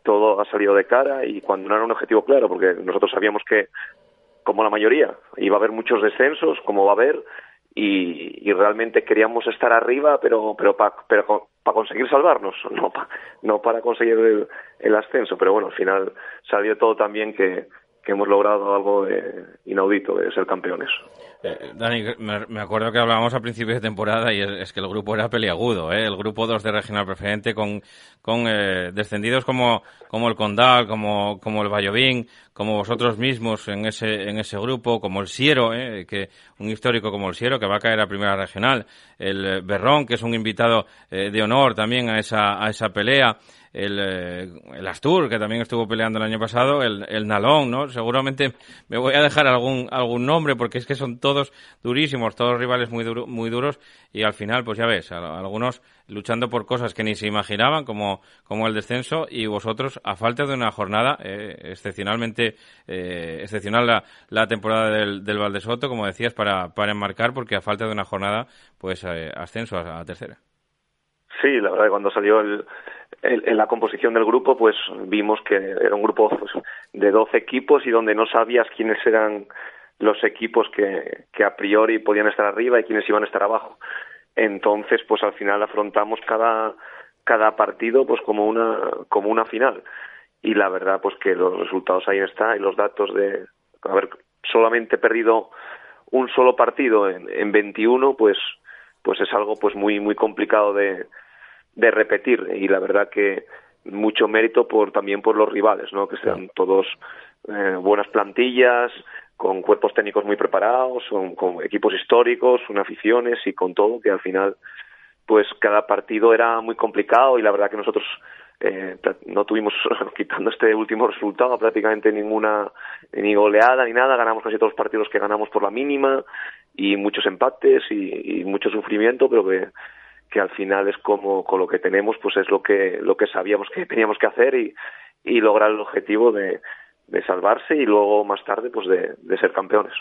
todo ha salido de cara y cuando no era un objetivo claro, porque nosotros sabíamos que, como la mayoría, iba a haber muchos descensos, como va a haber, y, y realmente queríamos estar arriba, pero pero para pero para conseguir salvarnos, no pa, no para conseguir el, el ascenso, pero bueno, al final salió todo también que, que hemos logrado algo de, inaudito, de ser campeones. Eh, Dani, me, acuerdo que hablábamos a principios de temporada y es, es que el grupo era peliagudo, ¿eh? el grupo 2 de regional preferente con, con eh, descendidos como, como el Condal, como, como el Vallovín, como vosotros mismos en ese, en ese grupo, como el Siero, ¿eh? que un histórico como el Siero que va a caer a primera regional, el Berrón, que es un invitado eh, de honor también a esa, a esa pelea el, eh, el Astur, que también estuvo peleando el año pasado, el, el Nalón, ¿no? Seguramente me voy a dejar algún, algún nombre porque es que son todos durísimos, todos rivales muy, duro, muy duros y al final, pues ya ves, algunos luchando por cosas que ni se imaginaban, como, como el descenso, y vosotros, a falta de una jornada eh, excepcionalmente eh, excepcional la, la temporada del, del Valdesoto, como decías, para, para enmarcar, porque a falta de una jornada, pues eh, ascenso a, a tercera. Sí, la verdad cuando salió el, en la composición del grupo, pues vimos que era un grupo pues, de 12 equipos y donde no sabías quiénes eran los equipos que, a priori podían estar arriba y quiénes iban a estar abajo. Entonces, pues al final afrontamos cada, cada partido pues como una, como una final. Y la verdad, pues que los resultados ahí están y los datos de haber solamente perdido un solo partido en, en 21, pues, pues es algo pues muy, muy complicado de, de repetir y la verdad que mucho mérito por también por los rivales, ¿no? Que sean todos eh, buenas plantillas, con cuerpos técnicos muy preparados, con, con equipos históricos, con aficiones y con todo, que al final, pues cada partido era muy complicado y la verdad que nosotros eh, no tuvimos, quitando este último resultado, prácticamente ninguna, ni goleada ni nada, ganamos casi todos los partidos que ganamos por la mínima y muchos empates y, y mucho sufrimiento, pero que que al final es como con lo que tenemos pues es lo que lo que sabíamos que teníamos que hacer y, y lograr el objetivo de, de salvarse y luego más tarde pues de, de ser campeones.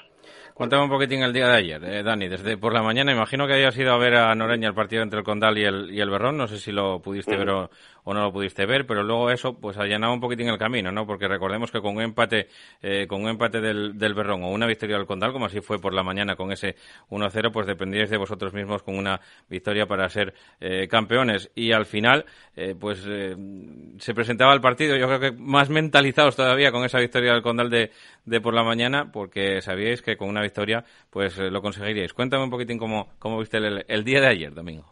Cuéntame un poquitín el día de ayer, eh, Dani, desde por la mañana, imagino que hayas ido a ver a Noreña el partido entre el Condal y el, y el Berrón, no sé si lo pudiste -huh. ver o, o, no lo pudiste ver, pero luego eso pues allanaba un poquitín el camino, ¿no? Porque recordemos que con un empate eh, con un empate del, del Berrón o una victoria del Condal, como así fue por la mañana con ese 1-0, pues dependíais de vosotros mismos con una victoria para ser eh, campeones. Y al final, eh, pues eh, se presentaba el partido, yo creo que más mentalizados todavía con esa victoria del Condal de, de por la mañana, porque sabíais que con una victoria pues eh, lo conseguiríais. Cuéntame un poquitín cómo, cómo viste el, el, día de ayer, Domingo.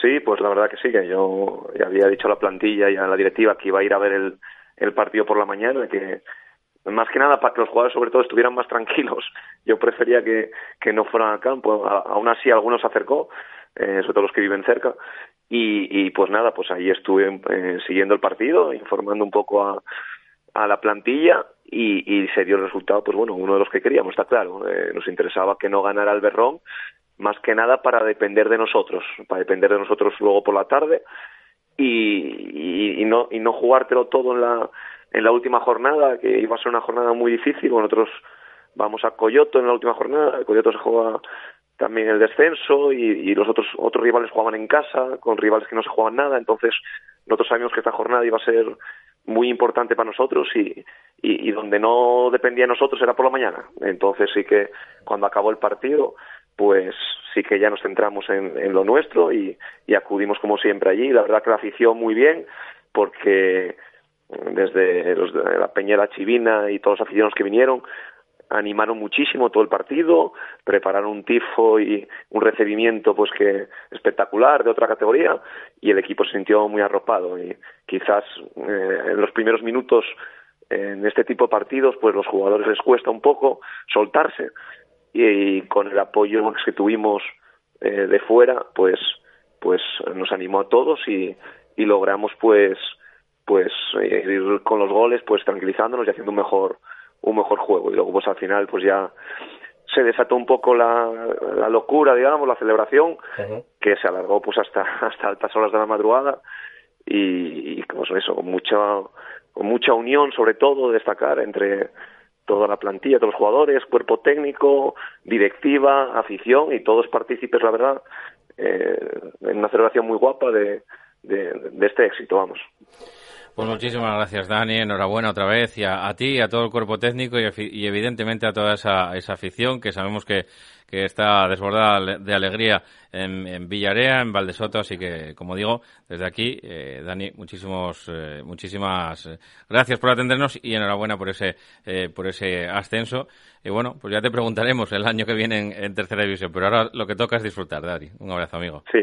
Sí, pues la verdad que sí, que yo había dicho a la plantilla y a la directiva que iba a ir a ver el, el partido por la mañana, que más que nada para que los jugadores sobre todo estuvieran más tranquilos. Yo prefería que, que no fueran al campo, a, aún así algunos se acercó, eh, sobre todo los que viven cerca, y, y pues nada, pues ahí estuve eh, siguiendo el partido, informando un poco a, a la plantilla y, y, se dio el resultado, pues bueno, uno de los que queríamos, está claro. Eh, nos interesaba que no ganara el Berrón, más que nada para depender de nosotros, para depender de nosotros luego por la tarde y, y, no y no jugártelo todo en la en la última jornada, que iba a ser una jornada muy difícil. Nosotros vamos a Coyoto en la última jornada, Coyoto se juega también el descenso y, y los otros otros rivales jugaban en casa con rivales que no se jugaban nada, entonces nosotros sabíamos que esta jornada iba a ser muy importante para nosotros y, y, y, donde no dependía de nosotros era por la mañana. Entonces sí que cuando acabó el partido, pues sí que ya nos centramos en, en lo nuestro y, y, acudimos como siempre allí. La verdad que la afición muy bien porque desde los de la Peñera Chivina y todos los aficionados que vinieron animaron muchísimo todo el partido, prepararon un tifo y un recibimiento pues que espectacular de otra categoría y el equipo se sintió muy arropado. Y quizás eh, en los primeros minutos en este tipo de partidos pues los jugadores les cuesta un poco soltarse. Y, con el apoyo que tuvimos eh, de fuera pues pues nos animó a todos y, y logramos pues pues eh, ir con los goles pues tranquilizándonos y haciendo un mejor un mejor juego y luego pues al final pues ya se desató un poco la, la locura digamos la celebración uh -huh. que se alargó pues hasta hasta altas horas de la madrugada y, y pues eso con mucha con mucha unión sobre todo destacar entre toda la plantilla, todos los jugadores, cuerpo técnico, directiva, afición y todos partícipes, la verdad, eh, en una celebración muy guapa de, de, este éxito, vamos. Pues muchísimas gracias, Dani. Enhorabuena otra vez y a, ti, a todo el cuerpo técnico y, y evidentemente a toda esa, esa afición que sabemos que que está desbordada de alegría en, en Villarea, en Valdesoto. Así que, como digo, desde aquí, eh, Dani, muchísimos, eh, muchísimas eh, gracias por atendernos y enhorabuena por ese, por ese ascenso. Y bueno, pues ya te preguntaremos el año que viene en, tercera división, pero ahora lo que toca es disfrutar, Dani. Un abrazo, amigo. Sí,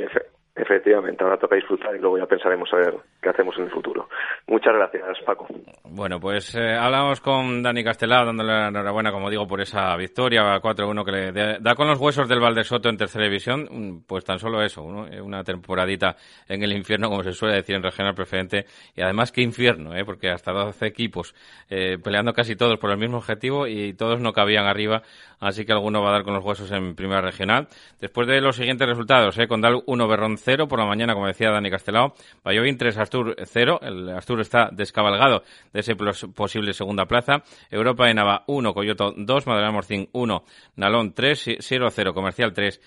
Efectivamente, ahora toca disfrutar y luego ya pensaremos a ver qué hacemos en el futuro. Muchas gracias, Paco. Bueno, pues eh, hablamos con Dani Castelao, dándole la enhorabuena, como digo, por esa victoria 4-1 que le da con los huesos del Valdesoto en tercera división. Mm, pues tan solo eso, eh, una temporadita en el infierno, como se suele decir en regional preferente. Y además, qué infierno, ¿eh? porque hasta 12 equipos eh, peleando casi todos por el mismo objetivo y todos no cabían arriba así que alguno va a dar con los huesos en primera regional. Después de los siguientes resultados, ¿eh? Condal 1, Berrón 0 por la mañana, como decía Dani Castelao, Valladolid 3, Astur 0, el Astur está descabalgado de ese posible segunda plaza, Europa en Ava 1, Coyoto 2, Madalena Morcín 1, Nalón 3, 0-0, Comercial 3,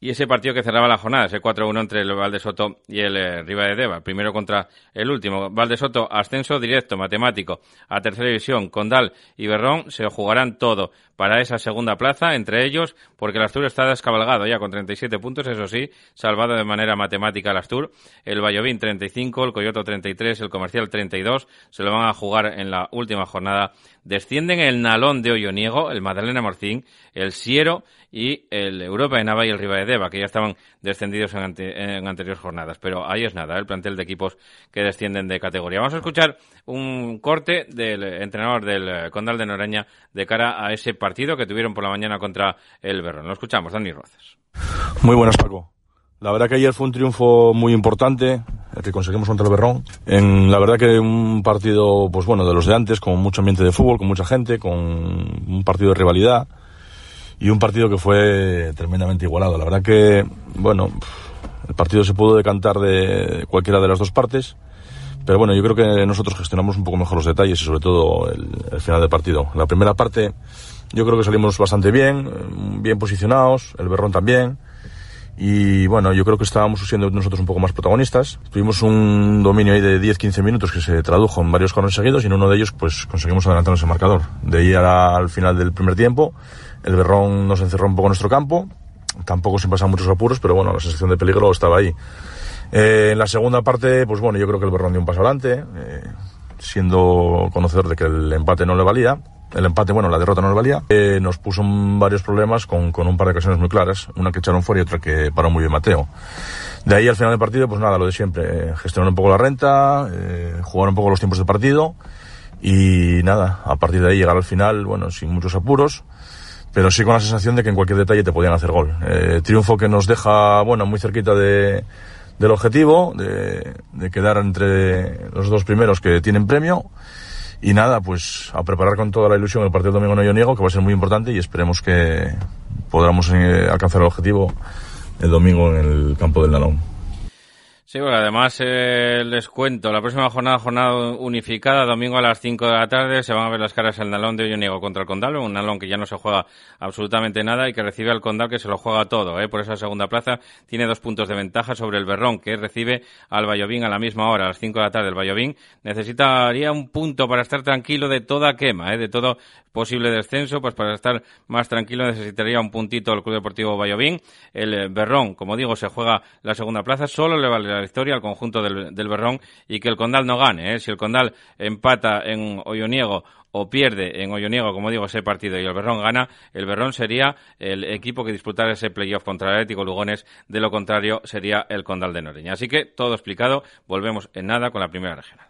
y ese partido que cerraba la jornada, ese 4-1 entre el Valdesoto y el eh, Riva de Deva, primero contra el último. Valdesoto, ascenso directo, matemático, a tercera división. Condal y Berrón se jugarán todo para esa segunda plaza, entre ellos, porque el Astur está descabalgado ya con 37 puntos, eso sí, salvado de manera matemática el Astur. El Vallovín 35, el Coyoto 33, el Comercial 32, se lo van a jugar en la última jornada. Descienden el Nalón de Olloniego, el Madalena Morcín, el Siero y el Europa de Nava y el Riva de Deva, que ya estaban descendidos en, anteriores jornadas. Pero ahí es nada, el plantel de equipos que descienden de categoría. Vamos a escuchar un corte del entrenador del Condal de Noreña de cara a ese partido que tuvieron por la mañana contra el Berrón. Lo escuchamos, Dani Rozas. Muy buenas, Paco. La verdad que ayer fue un triunfo muy importante el que conseguimos contra el Berrón. En la verdad que un partido, pues bueno, de los de antes, con mucho ambiente de fútbol, con mucha gente, con un partido de rivalidad y un partido que fue tremendamente igualado. La verdad que, bueno, el partido se pudo decantar de cualquiera de las dos partes, pero bueno, yo creo que nosotros gestionamos un poco mejor los detalles y sobre todo el, final del partido. La primera parte yo creo que salimos bastante bien, bien posicionados, el Berrón también. Y bueno, yo creo que estábamos siendo nosotros un poco más protagonistas. Tuvimos un dominio ahí de 10-15 minutos que se tradujo en varios corners seguidos y en uno de ellos pues conseguimos adelantarnos el marcador. De ahí al final del primer tiempo el Berrón nos encerró un poco en nuestro campo, tampoco sin pasar muchos apuros, pero bueno, la sensación de peligro estaba ahí. Eh, en la segunda parte, pues bueno, yo creo que el Berrón dio un paso adelante, eh, siendo conocedor de que el empate no le valía. El empate, bueno, la derrota no le valía. Eh, nos puso varios problemas con, con, un par de ocasiones muy claras, una que echaron fuera y otra que paró muy bien Mateo. De ahí al final del partido, pues nada, lo de siempre, gestionar un poco la renta, jugar un poco los tiempos de partido y nada, a partir de ahí llegar al final, bueno, sin muchos apuros pero sí con la sensación de que en cualquier detalle te podían hacer gol. Eh, triunfo que nos deja, bueno, muy cerquita de, del objetivo, de, quedar entre los dos primeros que tienen premio. Y nada, pues a preparar con toda la ilusión el partido domingo no niego, que va a ser muy importante y esperemos que podamos eh, alcanzar el objetivo el domingo en el campo del Nalón. Sí, porque además eh, les cuento, la próxima jornada, jornada unificada, domingo a las 5 de la tarde, se van a ver las caras el Nalón de Olloniego contra el Condal, un Nalón que ya no se juega absolutamente nada y que recibe al Condal que se lo juega todo, eh, por esa segunda plaza, tiene dos puntos de ventaja sobre el Berrón, que recibe al Vallovín a la misma hora, a las 5 de la tarde. El Vallovín necesitaría un punto para estar tranquilo de toda quema, eh, de todo posible descenso, pues para estar más tranquilo necesitaría un puntito el Club Deportivo Vallovín. El Berrón, como digo, se juega la segunda plaza, solo le vale la victoria al conjunto del, del Berrón y que el Condal no gane. ¿eh? Si el Condal empata en Olloniego o pierde en Olloniego, como digo, ese partido y el Berrón gana, el Berrón sería el equipo que disputara ese playoff contra el Atlético Lugones, de lo contrario sería el Condal de Noreña. Así que todo explicado, volvemos en nada con la primera regional.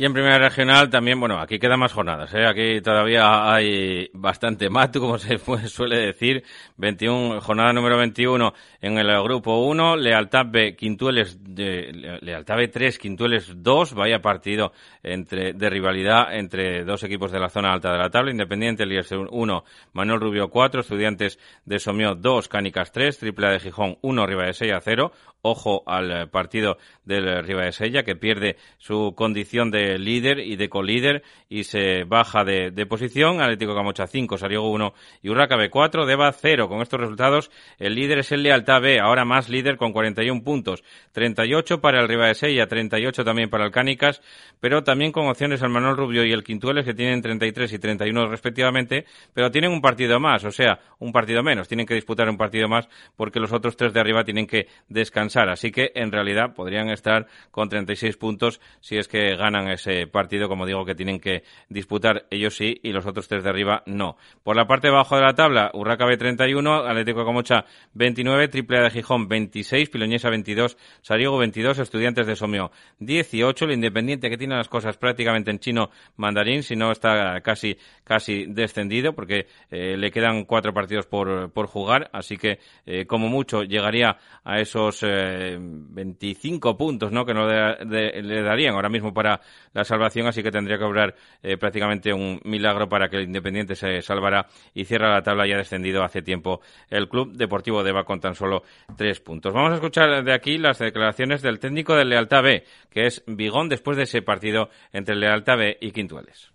Y en primera regional también, bueno, aquí quedan más jornadas, ¿eh? Aquí todavía hay bastante matu, como se suele decir. 21, jornada número 21 en el grupo 1, Lealtad B, Quintueles, de, Lealtad B 3, Quintueles 2, vaya partido entre, de rivalidad entre dos equipos de la zona alta de la tabla, Independiente, Líder 1, Manuel Rubio 4, Estudiantes de Somió 2, Cánicas 3, Triple A de Gijón 1, Ribadesella 0, ojo al partido del Ribadesella que pierde su condición de líder y de colíder y se baja de, posición, Atlético Camocha 5, Sariego 1 y Urraca B 4, Deva 0. Con estos resultados, el líder es el Lealtad B, ahora más líder con 41 puntos, 38 para el Ribadesella, 38 también para el Cánicas, pero también con opciones al Manuel Rubio y el Quintueles que tienen 33 y 31 respectivamente, pero tienen un partido más, o sea, un partido menos, tienen que disputar un partido más porque los otros tres de arriba tienen que descansar, así que en realidad podrían estar con 36 puntos si es que ganan ese partido, como digo, que tienen que disputar ellos sí y los otros tres de arriba no. Por la parte de abajo de la tabla, Urraca B 31, Atlético de Comocha 29, Triple A de Gijón 26, Piloñesa 22, Sariego 22, Estudiantes de Somio 18, el Independiente que tiene las cosas prácticamente en chino mandarín, si no está casi casi descendido porque eh, le quedan cuatro partidos por, por jugar, así que eh, como mucho llegaría a esos eh, 25 puntos ¿no? que no le, de, darían ahora mismo para la salvación, así que tendría que obrar eh, prácticamente un milagro para que el Independiente se salvara y cierra la tabla ya descendido hace tiempo el Club Deportivo Deva con tan solo tres puntos. Vamos a escuchar de aquí las declaraciones del técnico del Lealtad B, que es Vigón, después de ese partido entre Lealtad B y Quintueles.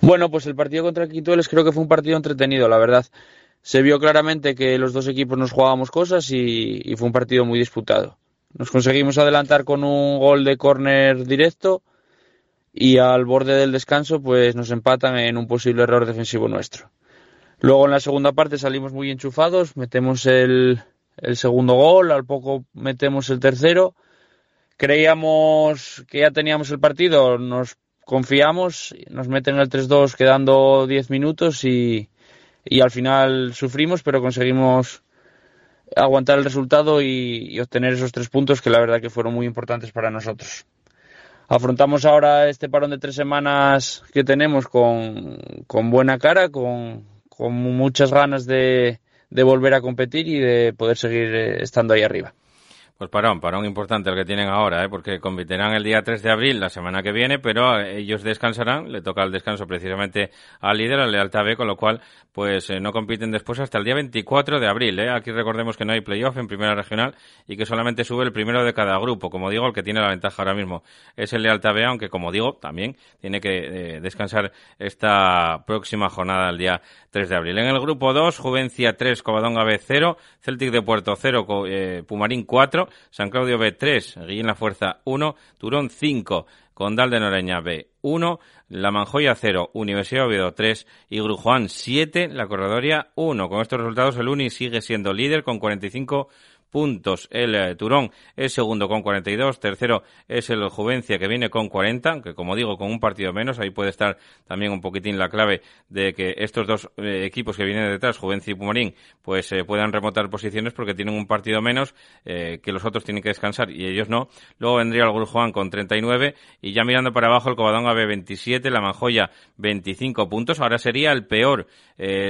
Bueno, pues el partido contra Quintueles creo que fue un partido entretenido, la verdad. Se vio claramente que los dos equipos nos jugábamos cosas y, fue un partido muy disputado. Nos conseguimos adelantar con un gol de córner directo y al borde del descanso pues nos empatan en un posible error defensivo nuestro. Luego en la segunda parte salimos muy enchufados, metemos el, el segundo gol, al poco metemos el tercero. Creíamos que ya teníamos el partido, nos confiamos, nos meten el 3-2 quedando 10 minutos y, y, al final sufrimos, pero conseguimos aguantar el resultado y, obtener esos tres puntos que la verdad que fueron muy importantes para nosotros afrontamos ahora este parón de tres semanas que tenemos con, buena cara, con, muchas ganas de, de, volver a competir y de poder seguir estando ahí arriba. Pues parón, parón importante el que tienen ahora, ¿eh? porque competirán el día 3 de abril, la semana que viene, pero ellos descansarán, le toca el descanso precisamente al líder, al Lealtad B, con lo cual pues eh, no compiten después hasta el día 24 de abril. ¿eh? Aquí recordemos que no hay playoff en primera regional y que solamente sube el primero de cada grupo. Como digo, el que tiene la ventaja ahora mismo es el Lealtad B, aunque como digo, también tiene que eh, descansar esta próxima jornada el día 3 de abril. En el grupo 2, Juvencia 3, Covadonga B 0, Celtic de Puerto 0, eh, Pumarín 4, San Claudio B 3, Guillén La Fuerza 1, Turón 5, Condal de Noreña B 1, La Manjoya 0, Universidad Oviedo 3 y Grujuan 7, La Corredoria 1. Con estos resultados el Uni sigue siendo líder con 45 puntos. El eh, Turón es segundo con 42, tercero es el Juvencia que viene con 40, aunque como digo con un partido menos, ahí puede estar también un poquitín la clave de que estos dos eh, equipos que vienen detrás, Juvencia y Pumarín, pues eh, puedan remontar posiciones porque tienen un partido menos que los otros tienen que descansar y ellos no. Luego vendría el Juan con 39 y ya mirando para abajo el Covadonga B 27, la Manjoya 25 puntos. Ahora sería el peor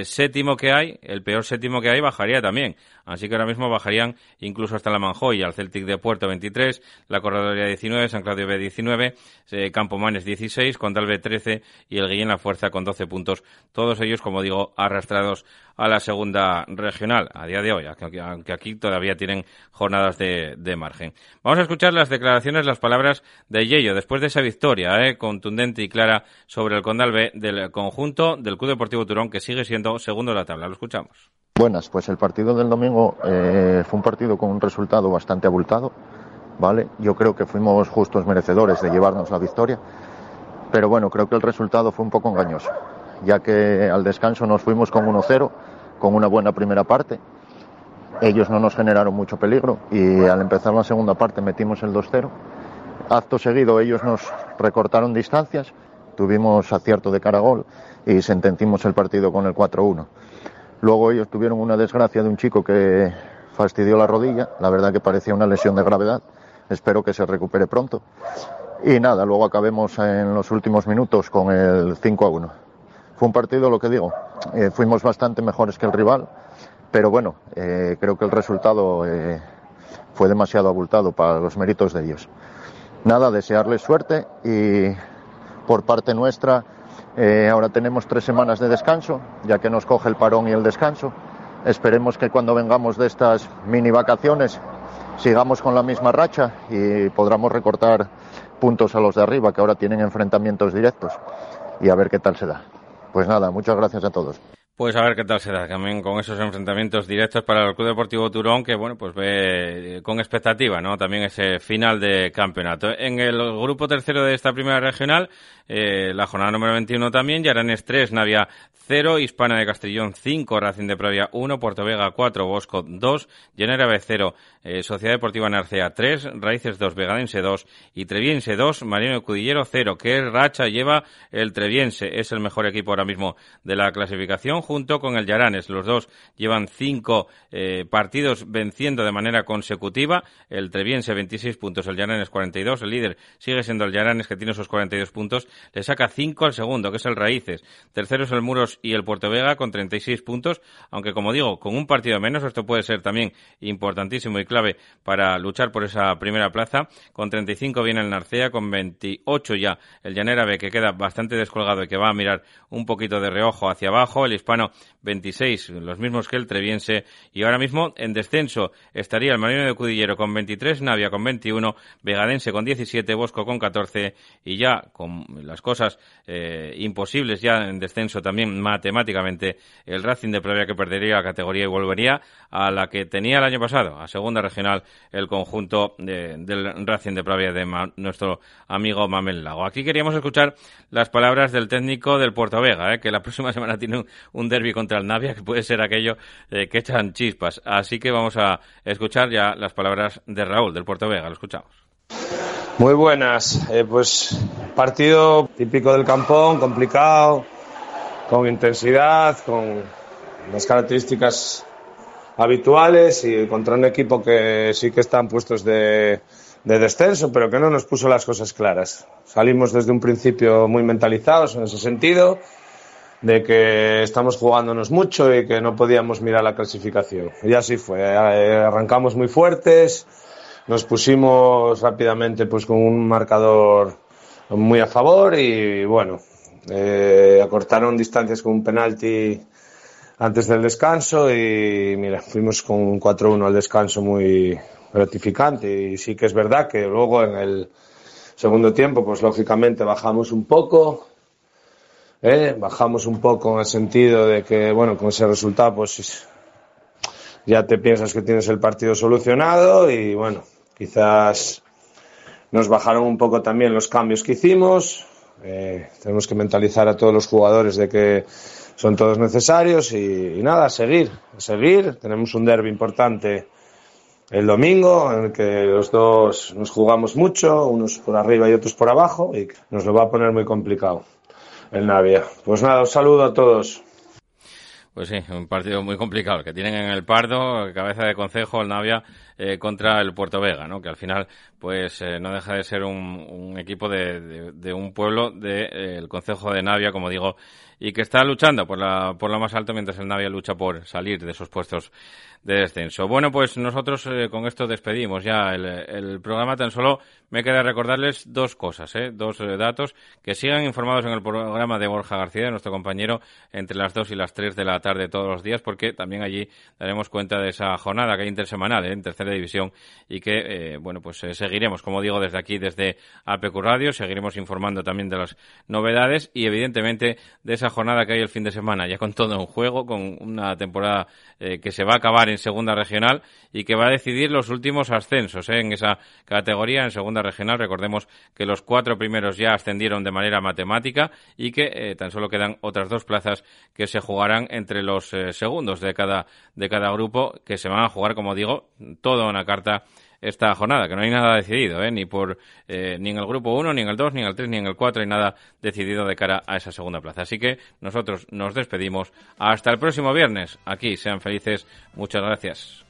séptimo que hay, el peor séptimo que hay bajaría también. Así que ahora mismo bajarían incluso hasta la Manjoya, el Celtic de Puerto 23, la Corredoria 19, San Claudio B 19, eh, Campomanes 16, Condal B 13 y el Guillén La Fuerza con 12 puntos. Todos ellos, como digo, arrastrados a la segunda regional a día de hoy, aunque aquí todavía tienen jornadas de, margen. Vamos a escuchar las declaraciones, las palabras de Yello después de esa victoria eh, contundente y clara sobre el Condal B del conjunto del Club Deportivo Turón que sigue siendo segundo de la tabla. Lo escuchamos. Buenas, pues el partido del domingo eh, fue un partido con un resultado bastante abultado, ¿vale? Yo creo que fuimos justos merecedores de llevarnos la victoria, pero bueno, creo que el resultado fue un poco engañoso, ya que al descanso nos fuimos con 1-0, con una buena primera parte. Ellos no nos generaron mucho peligro y al empezar la segunda parte metimos el 2-0. Acto seguido ellos nos recortaron distancias, tuvimos acierto de cara gol y sentencimos el partido con el 4-1. Luego ellos tuvieron una desgracia de un chico que fastidió la rodilla, la verdad que parecía una lesión de gravedad, espero que se recupere pronto. Y nada, luego acabemos en los últimos minutos con el 5 a 1. Fue un partido, lo que digo, eh, fuimos bastante mejores que el rival, pero bueno, eh, creo que el resultado eh, fue demasiado abultado para los méritos de ellos. Nada, desearles suerte y por parte nuestra eh, ahora tenemos tres semanas de descanso, ya que nos coge el parón y el descanso. Esperemos que cuando vengamos de estas mini vacaciones sigamos con la misma racha y podamos recortar puntos a los de arriba, que ahora tienen enfrentamientos directos, y a ver qué tal se da. Pues nada, muchas gracias a todos. Pues a ver qué tal se da también con esos enfrentamientos directos para el Club Deportivo Turón, que bueno, pues ve eh, con expectativa, ¿no? También ese final de campeonato. En el grupo tercero de esta primera regional, eh, la jornada número 21 también, Yaranes 3, Navia 0, Hispana de Castellón 5, Racing de Pravia 1, Puerto Vega 4, Bosco 2, Llanera B 0, eh, Sociedad Deportiva Narcea 3, Raíces 2, Vegadense 2 y Treviense 2, Marino Cudillero 0. ¿Qué racha lleva el Treviense? Es el mejor equipo ahora mismo de la clasificación junto con el Yaranes. Los dos llevan cinco eh, partidos venciendo de manera consecutiva. El Treviense 26 puntos, el Yaranes 42. El líder sigue siendo el Yaranes que tiene esos 42 puntos. Le saca 5 al segundo, que es el Raíces. Tercero es el Muros y el Puerto Vega con 36 puntos, aunque como digo, con un partido menos, esto puede ser también importantísimo y clave para luchar por esa primera plaza. Con 35 viene el Narcea, con 28 ya el Llanera B, que queda bastante descolgado y que va a mirar un poquito de reojo hacia abajo. El Hispano 26, los mismos que el Treviense. Y ahora mismo en descenso estaría el Marino de Cudillero con 23, Navia con 21, Vegadense con 17, Bosco con 14 y ya con las cosas eh, imposibles ya en descenso también matemáticamente el Racing de Pravia que perdería la categoría y volvería a la que tenía el año pasado, a segunda regional, el conjunto del Racing de Pravia de nuestro amigo Mamel Lago. Aquí queríamos escuchar las palabras del técnico del Puerto Vega, eh, que la próxima semana tiene un, derby contra el Navia, que puede ser aquello eh, que echan chispas. Así que vamos a escuchar ya las palabras de Raúl del Puerto Vega. Lo escuchamos. Muy buenas. Eh, pues partido típico del campón, complicado, con intensidad, con las características habituales y contra un equipo que sí que están puestos de descenso, pero que no nos puso las cosas claras. Salimos desde un principio muy mentalizados en ese sentido, de que estamos jugándonos mucho y que no podíamos mirar la clasificación. Y así fue. Eh, arrancamos muy fuertes, nos pusimos rápidamente pues con un marcador muy a favor y bueno, eh, acortaron distancias con un penalti antes del descanso y mira, fuimos con 4-1 al descanso muy gratificante y sí que es verdad que luego en el segundo tiempo pues lógicamente bajamos un poco, ¿eh? bajamos un poco en el sentido de que bueno, con ese resultado pues ya te piensas que tienes el partido solucionado y bueno, quizás nos bajaron un poco también los cambios que hicimos, eh, tenemos que mentalizar a todos los jugadores de que son todos necesarios y, nada, a seguir, a seguir. Tenemos un derby importante el domingo en el que los dos nos jugamos mucho, unos por arriba y otros por abajo y nos lo va a poner muy complicado el Navia. Pues nada, un saludo a todos. Pues sí, un partido muy complicado que tienen en el Pardo, cabeza de concejo, el Navia, eh, contra el Puerto Vega, ¿no? Que al final, pues eh, no deja de ser un, equipo de, un pueblo del de, concejo de Navia, como digo, y que está luchando por, la, por lo más alto mientras el Navia lucha por salir de esos puestos de descenso. Bueno, pues nosotros eh, con esto despedimos ya el, programa. Tan solo me queda recordarles dos cosas, ¿eh? dos eh, datos. Que sigan informados en el programa de Borja García, nuestro compañero, entre las dos y las tres de la tarde todos los días, porque también allí daremos cuenta de esa jornada que hay intersemanal en tercera división y que, bueno, pues seguiremos, como digo, desde aquí, desde APQ Radio, seguiremos informando también de las novedades y, evidentemente, de esa jornada que hay el fin de semana, ya con todo en juego, con una temporada que se va a acabar en segunda regional y que va a decidir los últimos ascensos ¿eh? en esa categoría en segunda regional. Recordemos que los cuatro primeros ya ascendieron de manera matemática y que eh, tan solo quedan otras dos plazas que se jugarán entre los eh, segundos de cada, de cada grupo que se van a jugar, como digo, toda una carta esta jornada, que no hay nada decidido, ¿eh? ni por eh, ni en el grupo 1, ni en el 2, ni en el 3, ni en el 4, hay nada decidido de cara a esa segunda plaza. Así que nosotros nos despedimos. Hasta el próximo viernes. Aquí, sean felices. Muchas gracias.